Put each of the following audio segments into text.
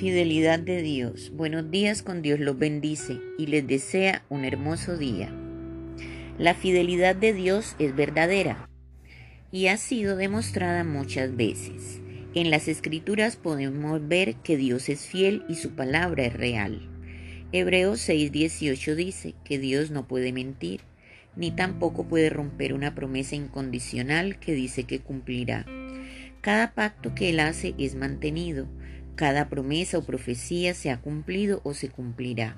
Fidelidad de Dios. Buenos días con Dios los bendice y les desea un hermoso día. La fidelidad de Dios es verdadera y ha sido demostrada muchas veces. En las escrituras podemos ver que Dios es fiel y su palabra es real. Hebreos 6:18 dice que Dios no puede mentir, ni tampoco puede romper una promesa incondicional que dice que cumplirá. Cada pacto que Él hace es mantenido, cada promesa o profecía se ha cumplido o se cumplirá.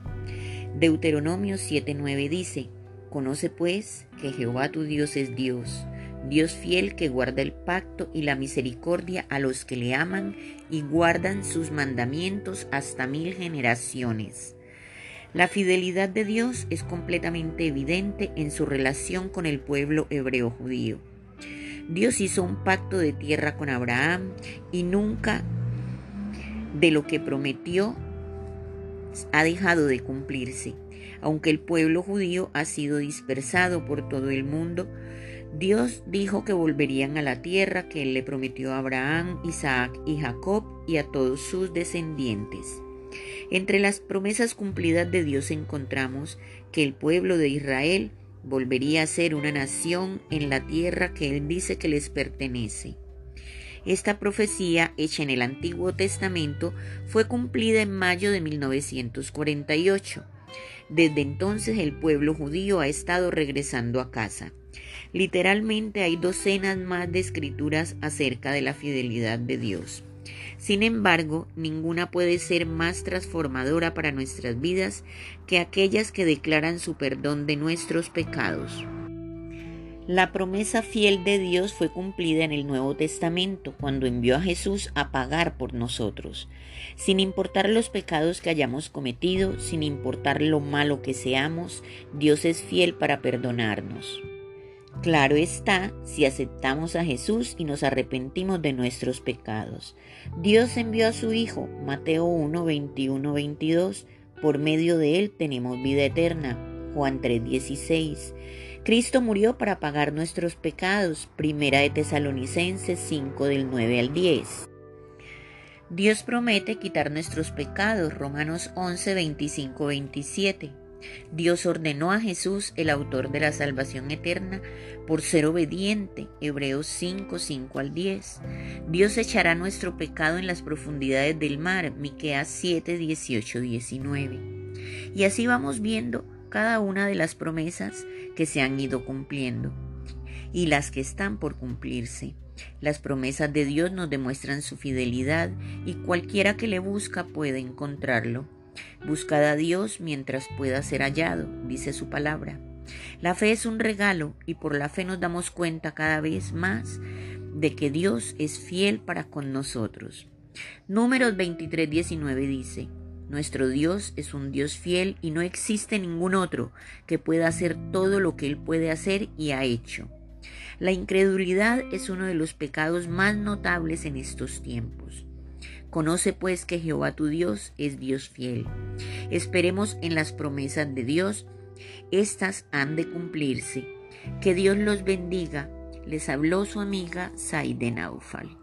Deuteronomio 7:9 dice, Conoce pues que Jehová tu Dios es Dios, Dios fiel que guarda el pacto y la misericordia a los que le aman y guardan sus mandamientos hasta mil generaciones. La fidelidad de Dios es completamente evidente en su relación con el pueblo hebreo judío. Dios hizo un pacto de tierra con Abraham y nunca de lo que prometió ha dejado de cumplirse. Aunque el pueblo judío ha sido dispersado por todo el mundo, Dios dijo que volverían a la tierra que él le prometió a Abraham, Isaac y Jacob y a todos sus descendientes. Entre las promesas cumplidas de Dios encontramos que el pueblo de Israel volvería a ser una nación en la tierra que él dice que les pertenece. Esta profecía, hecha en el Antiguo Testamento, fue cumplida en mayo de 1948. Desde entonces el pueblo judío ha estado regresando a casa. Literalmente hay docenas más de escrituras acerca de la fidelidad de Dios. Sin embargo, ninguna puede ser más transformadora para nuestras vidas que aquellas que declaran su perdón de nuestros pecados. La promesa fiel de Dios fue cumplida en el Nuevo Testamento cuando envió a Jesús a pagar por nosotros. Sin importar los pecados que hayamos cometido, sin importar lo malo que seamos, Dios es fiel para perdonarnos. Claro está, si aceptamos a Jesús y nos arrepentimos de nuestros pecados. Dios envió a su Hijo, Mateo 1, 21, 22. Por medio de él tenemos vida eterna. Juan 3, 16. Cristo murió para pagar nuestros pecados. Primera de Tesalonicenses 5 del 9 al 10. Dios promete quitar nuestros pecados. Romanos 11, 25, 27. Dios ordenó a Jesús, el autor de la salvación eterna, por ser obediente. Hebreos 5, 5 al 10. Dios echará nuestro pecado en las profundidades del mar. Miqueas 7, 18, 19. Y así vamos viendo cada una de las promesas que se han ido cumpliendo y las que están por cumplirse. Las promesas de Dios nos demuestran su fidelidad y cualquiera que le busca puede encontrarlo. Buscad a Dios mientras pueda ser hallado, dice su palabra. La fe es un regalo y por la fe nos damos cuenta cada vez más de que Dios es fiel para con nosotros. Números 23, 19 dice, nuestro Dios es un Dios fiel y no existe ningún otro que pueda hacer todo lo que Él puede hacer y ha hecho. La incredulidad es uno de los pecados más notables en estos tiempos. Conoce pues que Jehová tu Dios es Dios fiel. Esperemos en las promesas de Dios. Estas han de cumplirse. Que Dios los bendiga. Les habló su amiga Saide Naufal.